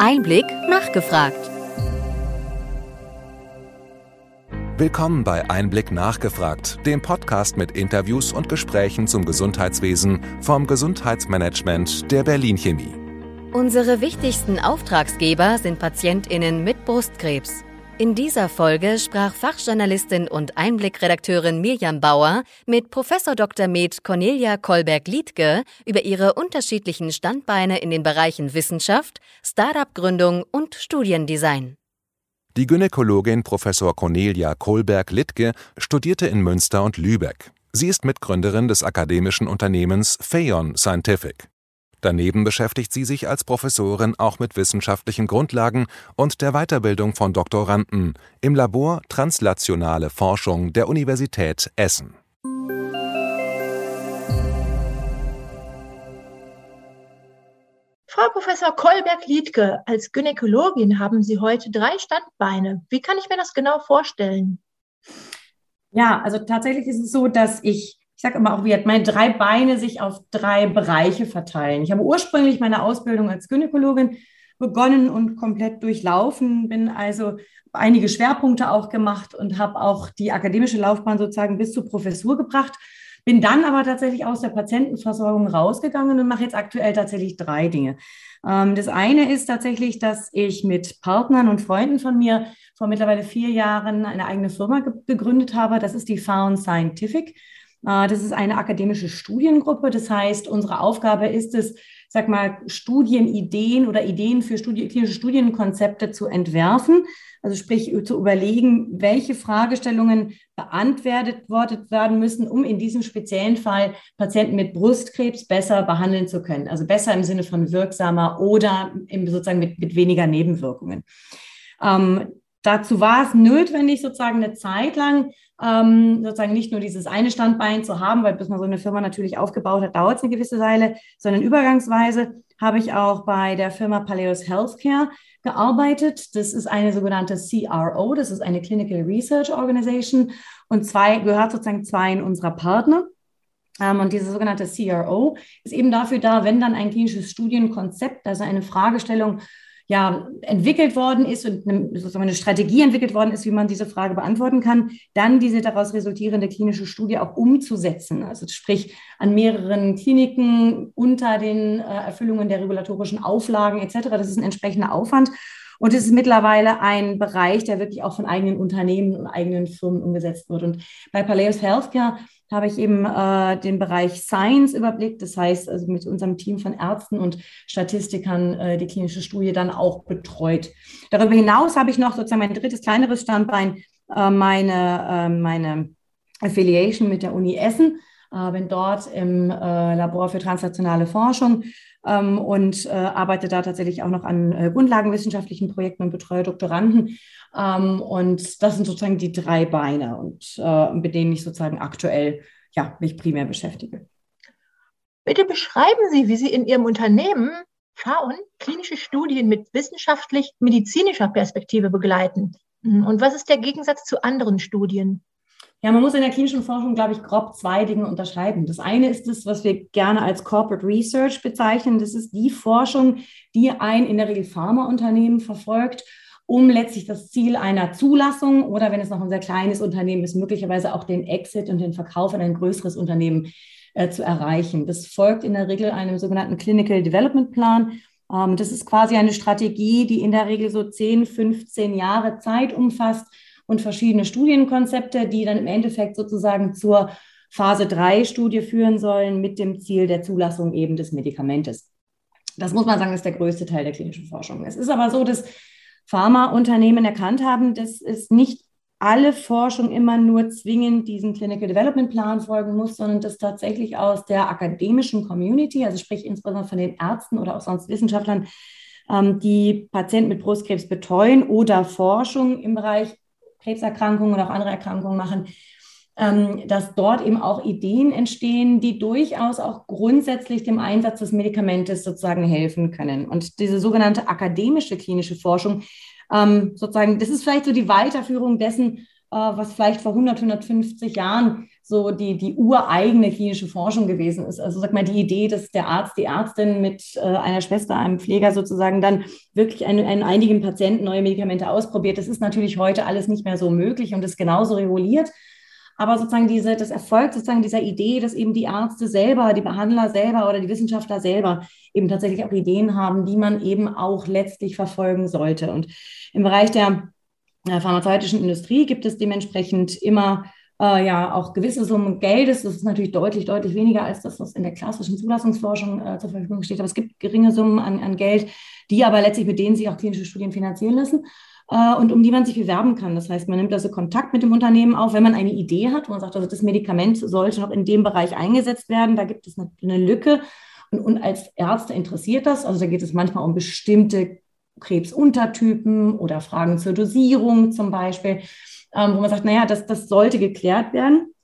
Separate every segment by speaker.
Speaker 1: Einblick nachgefragt.
Speaker 2: Willkommen bei Einblick nachgefragt, dem Podcast mit Interviews und Gesprächen zum Gesundheitswesen vom Gesundheitsmanagement der Berlin Chemie.
Speaker 1: Unsere wichtigsten Auftragsgeber sind Patientinnen mit Brustkrebs. In dieser Folge sprach Fachjournalistin und Einblickredakteurin Mirjam Bauer mit Prof. Dr. Med Cornelia Kolberg-Liedke über ihre unterschiedlichen Standbeine in den Bereichen Wissenschaft, Startup-Gründung und Studiendesign.
Speaker 2: Die Gynäkologin Prof. Cornelia Kohlberg-Littke studierte in Münster und Lübeck. Sie ist Mitgründerin des akademischen Unternehmens Phaeon Scientific. Daneben beschäftigt sie sich als Professorin auch mit wissenschaftlichen Grundlagen und der Weiterbildung von Doktoranden im Labor Translationale Forschung der Universität Essen.
Speaker 3: Frau Professor Kolberg-Liedke, als Gynäkologin haben Sie heute drei Standbeine. Wie kann ich mir das genau vorstellen?
Speaker 4: Ja, also tatsächlich ist es so, dass ich ich sage immer auch, wie hat meine drei Beine sich auf drei Bereiche verteilen. Ich habe ursprünglich meine Ausbildung als Gynäkologin begonnen und komplett durchlaufen, bin also einige Schwerpunkte auch gemacht und habe auch die akademische Laufbahn sozusagen bis zur Professur gebracht. Bin dann aber tatsächlich aus der Patientenversorgung rausgegangen und mache jetzt aktuell tatsächlich drei Dinge. Ähm, das eine ist tatsächlich, dass ich mit Partnern und Freunden von mir vor mittlerweile vier Jahren eine eigene Firma gegründet habe. Das ist die Found Scientific. Äh, das ist eine akademische Studiengruppe. Das heißt, unsere Aufgabe ist es, sag mal, Studienideen oder Ideen für Studi klinische Studienkonzepte zu entwerfen. Also sprich, zu überlegen, welche Fragestellungen beantwortet werden müssen, um in diesem speziellen Fall Patienten mit Brustkrebs besser behandeln zu können. Also besser im Sinne von wirksamer oder sozusagen mit, mit weniger Nebenwirkungen. Ähm, dazu war es notwendig, sozusagen eine Zeit lang ähm, sozusagen nicht nur dieses eine Standbein zu haben, weil bis man so eine Firma natürlich aufgebaut hat, dauert es eine gewisse Weile, sondern übergangsweise habe ich auch bei der Firma Paleos Healthcare gearbeitet. Das ist eine sogenannte CRO, das ist eine Clinical Research Organization und zwei gehört sozusagen zwei unserer Partner. Ähm, und diese sogenannte CRO ist eben dafür da, wenn dann ein klinisches Studienkonzept, also eine Fragestellung ja, entwickelt worden ist und eine, eine Strategie entwickelt worden ist, wie man diese Frage beantworten kann, dann diese daraus resultierende klinische Studie auch umzusetzen. Also sprich an mehreren Kliniken unter den äh, Erfüllungen der regulatorischen Auflagen etc. Das ist ein entsprechender Aufwand. Und es ist mittlerweile ein Bereich, der wirklich auch von eigenen Unternehmen und eigenen Firmen umgesetzt wird. Und bei Paleos Healthcare habe ich eben äh, den Bereich Science überblickt. Das heißt, also mit unserem Team von Ärzten und Statistikern äh, die klinische Studie dann auch betreut. Darüber hinaus habe ich noch sozusagen mein drittes, kleineres Standbein, äh, meine, äh, meine Affiliation mit der Uni Essen. Äh, bin dort im äh, Labor für translationale Forschung ähm, und arbeite da tatsächlich auch noch an grundlagenwissenschaftlichen Projekten und betreue Doktoranden. Ähm, und das sind sozusagen die drei Beine, und, äh, mit denen ich sozusagen aktuell ja, mich primär beschäftige.
Speaker 3: Bitte beschreiben Sie, wie Sie in Ihrem Unternehmen Faun klinische Studien mit wissenschaftlich-medizinischer Perspektive begleiten. Und was ist der Gegensatz zu anderen Studien?
Speaker 4: Ja, man muss in der klinischen Forschung, glaube ich, grob zwei Dinge unterscheiden. Das eine ist das, was wir gerne als Corporate Research bezeichnen. Das ist die Forschung, die ein in der Regel Pharmaunternehmen verfolgt um letztlich das Ziel einer Zulassung oder wenn es noch ein sehr kleines Unternehmen ist, möglicherweise auch den Exit und den Verkauf an ein größeres Unternehmen äh, zu erreichen. Das folgt in der Regel einem sogenannten Clinical Development Plan. Ähm, das ist quasi eine Strategie, die in der Regel so 10, 15 Jahre Zeit umfasst und verschiedene Studienkonzepte, die dann im Endeffekt sozusagen zur Phase 3 Studie führen sollen mit dem Ziel der Zulassung eben des Medikamentes. Das muss man sagen, ist der größte Teil der klinischen Forschung. Es ist aber so, dass Pharmaunternehmen erkannt haben, dass es nicht alle Forschung immer nur zwingend diesen Clinical Development Plan folgen muss, sondern dass tatsächlich aus der akademischen Community, also sprich insbesondere von den Ärzten oder auch sonst Wissenschaftlern, ähm, die Patienten mit Brustkrebs betreuen oder Forschung im Bereich Krebserkrankungen oder auch andere Erkrankungen machen, ähm, dass dort eben auch Ideen entstehen, die durchaus auch grundsätzlich dem Einsatz des Medikamentes sozusagen helfen können. Und diese sogenannte akademische klinische Forschung, ähm, sozusagen, das ist vielleicht so die Weiterführung dessen, äh, was vielleicht vor 100, 150 Jahren so die, die ureigene klinische Forschung gewesen ist. Also sag mal, die Idee, dass der Arzt, die Ärztin mit äh, einer Schwester, einem Pfleger sozusagen dann wirklich an, einigen Patienten neue Medikamente ausprobiert, das ist natürlich heute alles nicht mehr so möglich und ist genauso reguliert. Aber sozusagen diese, das Erfolg sozusagen dieser Idee, dass eben die Ärzte selber, die Behandler selber oder die Wissenschaftler selber eben tatsächlich auch Ideen haben, die man eben auch letztlich verfolgen sollte. Und im Bereich der pharmazeutischen Industrie gibt es dementsprechend immer äh, ja auch gewisse Summen Geldes. Das ist natürlich deutlich, deutlich weniger als das, was in der klassischen Zulassungsforschung äh, zur Verfügung steht. Aber es gibt geringe Summen an, an Geld, die aber letztlich mit denen sich auch klinische Studien finanzieren lassen äh, und um die man sich bewerben kann. Das heißt, man nimmt also Kontakt mit dem Unternehmen auf, wenn man eine Idee hat, man sagt, also das Medikament sollte noch in dem Bereich eingesetzt werden, da gibt es eine, eine Lücke. Und, und, als Ärzte interessiert das, also da geht es manchmal um bestimmte Krebsuntertypen oder Fragen zur Dosierung zum Beispiel, ähm, wo man sagt, naja, das, das sollte geklärt werden.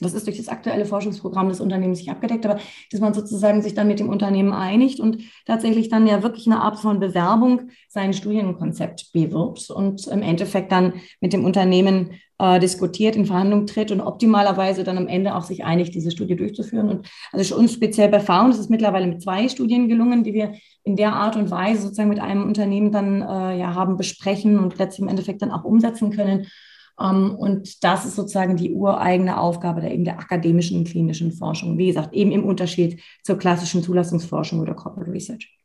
Speaker 4: Das ist durch das aktuelle Forschungsprogramm des Unternehmens nicht abgedeckt, aber dass man sozusagen sich dann mit dem Unternehmen einigt und tatsächlich dann ja wirklich eine Art von Bewerbung sein Studienkonzept bewirbt und im Endeffekt dann mit dem Unternehmen äh, diskutiert, in Verhandlungen tritt und optimalerweise dann am Ende auch sich einigt, diese Studie durchzuführen. Und also uns speziell bei Found ist es mittlerweile mit zwei Studien gelungen, die wir in der Art und Weise sozusagen mit einem Unternehmen dann äh, ja haben besprechen und letztlich im Endeffekt dann auch umsetzen können. Ähm, und das ist sozusagen die ureigene Aufgabe der, eben der akademischen und klinischen Forschung. Wie gesagt, eben im Unterschied zur klassischen Zulassungsforschung oder Corporate Research.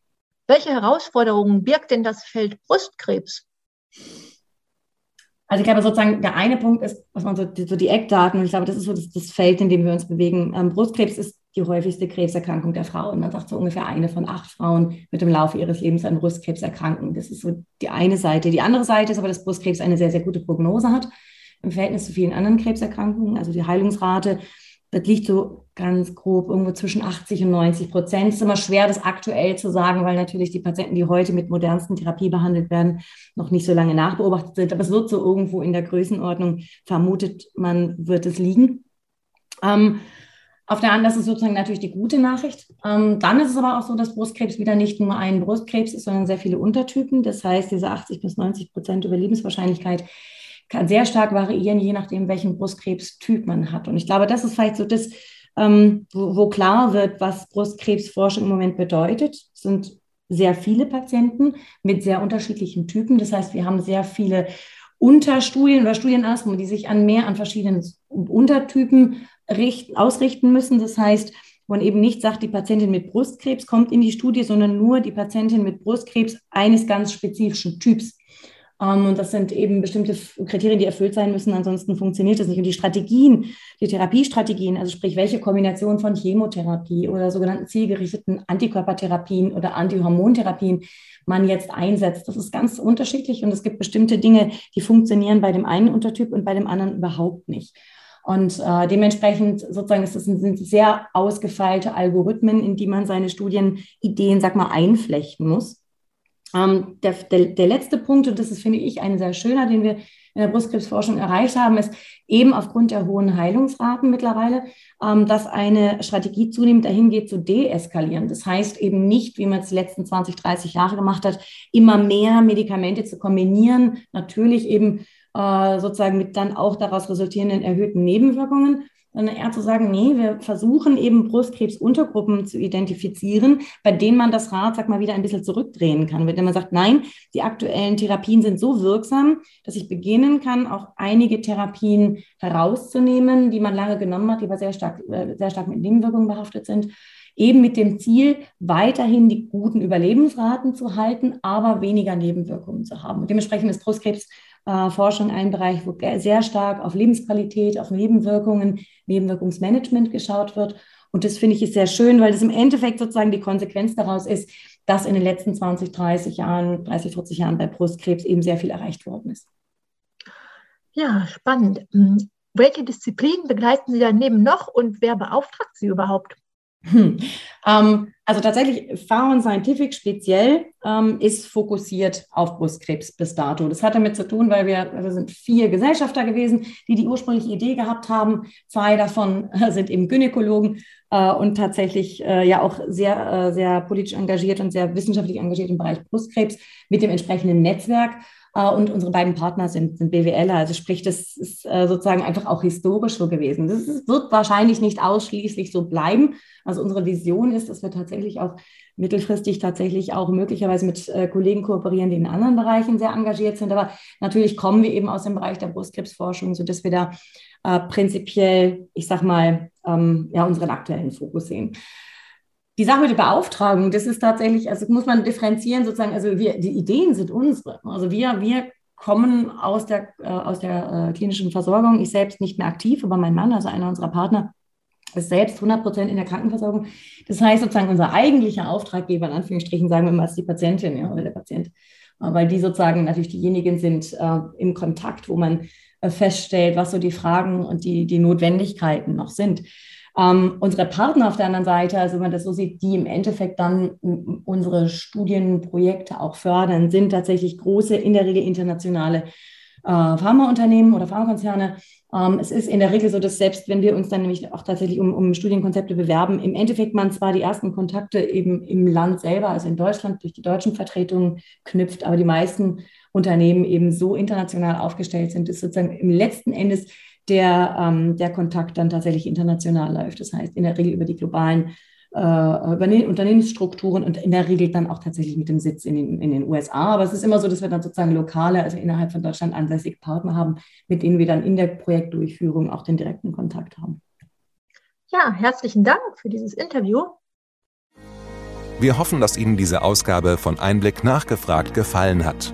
Speaker 3: Welche Herausforderungen birgt denn das Feld Brustkrebs?
Speaker 4: Also ich glaube sozusagen, der eine Punkt ist, was man so die, so die Eckdaten, und ich glaube, das ist so das, das, Feld, in dem wir uns bewegen. Ähm, Brustkrebs ist die häufigste Krebserkrankung der Frauen. Man sagt so ungefähr eine von acht Frauen mit im Laufe ihres Lebens an Brustkrebs erkranken. Das ist so die eine Seite. Die andere Seite ist aber, dass Brustkrebs eine sehr, sehr gute Prognose hat im Verhältnis zu vielen anderen Krebserkrankungen. Also die Heilungsrate das liegt so ganz grob irgendwo zwischen 80 und 90 Prozent. Es ist immer schwer, das aktuell zu sagen, weil natürlich die Patienten, die heute mit modernsten Therapie behandelt werden, noch nicht so lange nachbeobachtet sind. Aber es wird so irgendwo in der Größenordnung, vermutet man, wird es liegen. Ähm, auf der anderen Seite ist sozusagen natürlich die gute Nachricht. Ähm, dann ist es aber auch so, dass Brustkrebs wieder nicht nur ein Brustkrebs ist, sondern sehr viele Untertypen. Das heißt, diese 80 bis 90 Prozent Überlebenswahrscheinlichkeit kann sehr stark variieren, je nachdem, welchen Brustkrebstyp man hat. Und ich glaube, das ist vielleicht so das, ähm, wo, wo, klar wird, was Brustkrebsforschung im Moment bedeutet. Es sind sehr viele Patienten mit sehr unterschiedlichen Typen. Das heißt, wir haben sehr viele Unterstudien oder Studien die sich an mehr an verschiedenen Untertypen richten, ausrichten müssen. Das heißt, man eben nicht sagt, die Patientin mit Brustkrebs kommt in die Studie, sondern nur die Patientin mit Brustkrebs eines ganz spezifischen Typs. Ähm, und das sind eben bestimmte Kriterien, die erfüllt sein müssen, ansonsten funktioniert das nicht. Und die Strategien, die Therapiestrategien, also sprich, welche Kombination von Chemotherapie oder sogenannten zielgerichteten Antikörpertherapien oder Antihormontherapien man jetzt einsetzt, das ist ganz unterschiedlich und es gibt bestimmte Dinge, die funktionieren bei dem einen Untertyp und bei dem anderen überhaupt nicht. Und äh, dementsprechend sozusagen ist das sind sehr ausgefeilte Algorithmen, in die man seine Studienideen, sag mal, einflechten muss. Ähm, der, der, der, letzte Punkt, und das ist, finde ich, ein sehr schöner, den wir in der Brustkrebsforschung erreicht haben, ist eben aufgrund der hohen Heilungsraten mittlerweile, ähm, dass eine Strategie zunehmend dahin geht zu deeskalieren. Das heißt eben nicht, wie man es die letzten 20, 30 Jahre gemacht hat, immer mehr Medikamente zu kombinieren, natürlich eben äh, sozusagen mit dann auch daraus resultierenden erhöhten Nebenwirkungen, sondern eher zu sagen, nee, wir versuchen eben Brustkrebsuntergruppen zu identifizieren, bei denen man das Rad, sag mal, wieder ein bisschen zurückdrehen kann. Wenn man sagt, nein, die aktuellen Therapien sind so wirksam, dass ich beginnen kann, auch einige Therapien herauszunehmen, die man lange genommen hat, die aber sehr stark, äh, sehr stark mit Nebenwirkungen behaftet sind eben mit dem Ziel, weiterhin die guten Überlebensraten zu halten, aber weniger Nebenwirkungen zu haben. Und dementsprechend ist Brustkrebs äh, Forschung ein Bereich, wo sehr stark auf Lebensqualität, auf Nebenwirkungen, Nebenwirkungsmanagement geschaut wird. Und das finde ich ist sehr schön, weil das im Endeffekt sozusagen die Konsequenz daraus ist, dass in den letzten 20, 30 Jahren, 30, 40 Jahren bei Brustkrebs eben sehr viel erreicht worden ist.
Speaker 3: Ja, spannend. Hm, welche Disziplinen begleiten Sie daneben noch und wer beauftragt Sie überhaupt?
Speaker 4: Hm. Ähm, Also tatsächlich, Pharon Scientific speziell ähm, ist fokussiert auf Brustkrebs bis dato. Das hat damit zu tun, weil wir, wir sind vier Gesellschafter gewesen, die die ursprüngliche Idee gehabt haben. Zwei davon sind eben Gynäkologen äh, und tatsächlich äh, ja auch sehr, äh, sehr politisch engagiert und sehr wissenschaftlich engagiert im Bereich Brustkrebs mit dem entsprechenden Netzwerk. Äh, und unsere beiden Partner sind, sind BWLer. Also sprich, das ist äh, sozusagen einfach auch historisch so gewesen. Das wird wahrscheinlich nicht ausschließlich so bleiben. Also unsere Vision ist, dass wir tatsächlich auch mittelfristig tatsächlich auch möglicherweise mit äh, Kollegen kooperieren, die in anderen Bereichen sehr engagiert sind. Aber natürlich kommen wir eben aus dem Bereich der Brustkrebsforschung, sodass wir da prinzipiell, ich sag mal, ähm, ja, unseren aktuellen Fokus sehen. Die Sache mit der Beauftragung, das ist tatsächlich, also muss man differenzieren sozusagen, also wir, die Ideen sind unsere. Also wir, wir kommen aus der, äh, aus der äh, klinischen Versorgung. Ich selbst nicht mehr aktiv, aber mein Mann, also einer unserer Partner, ist selbst 100 Prozent in der Krankenversorgung. Das heißt sozusagen, unser eigentlicher Auftraggeber, in Anführungsstrichen, sagen wir mal, ist die Patientin ja, oder der Patient. Äh, weil die sozusagen natürlich diejenigen sind äh, im Kontakt, wo man äh, feststellt, was so die Fragen und die, die Notwendigkeiten noch sind. Ähm, unsere Partner auf der anderen Seite, also wenn man das so sieht, die im Endeffekt dann unsere Studienprojekte auch fördern, sind tatsächlich große, in der Regel internationale äh, Pharmaunternehmen oder Pharmakonzerne. Ähm, es ist in der Regel so, dass selbst wenn wir uns dann nämlich auch tatsächlich um, um Studienkonzepte bewerben, im Endeffekt man zwar die ersten Kontakte eben im Land selber, also in Deutschland durch die deutschen Vertretungen knüpft, aber die meisten Unternehmen eben so international aufgestellt sind, dass sozusagen im letzten Endes der, ähm, der Kontakt dann tatsächlich international läuft. Das heißt, in der Regel über die globalen äh, Unternehmensstrukturen und in der Regel dann auch tatsächlich mit dem Sitz in den, in den USA. Aber es ist immer so, dass wir dann sozusagen lokale, also innerhalb von Deutschland ansässige Partner haben, mit denen wir dann in der Projektdurchführung auch den direkten Kontakt haben.
Speaker 3: Ja, herzlichen Dank für dieses Interview.
Speaker 2: Wir hoffen, dass Ihnen diese Ausgabe von Einblick nachgefragt gefallen hat.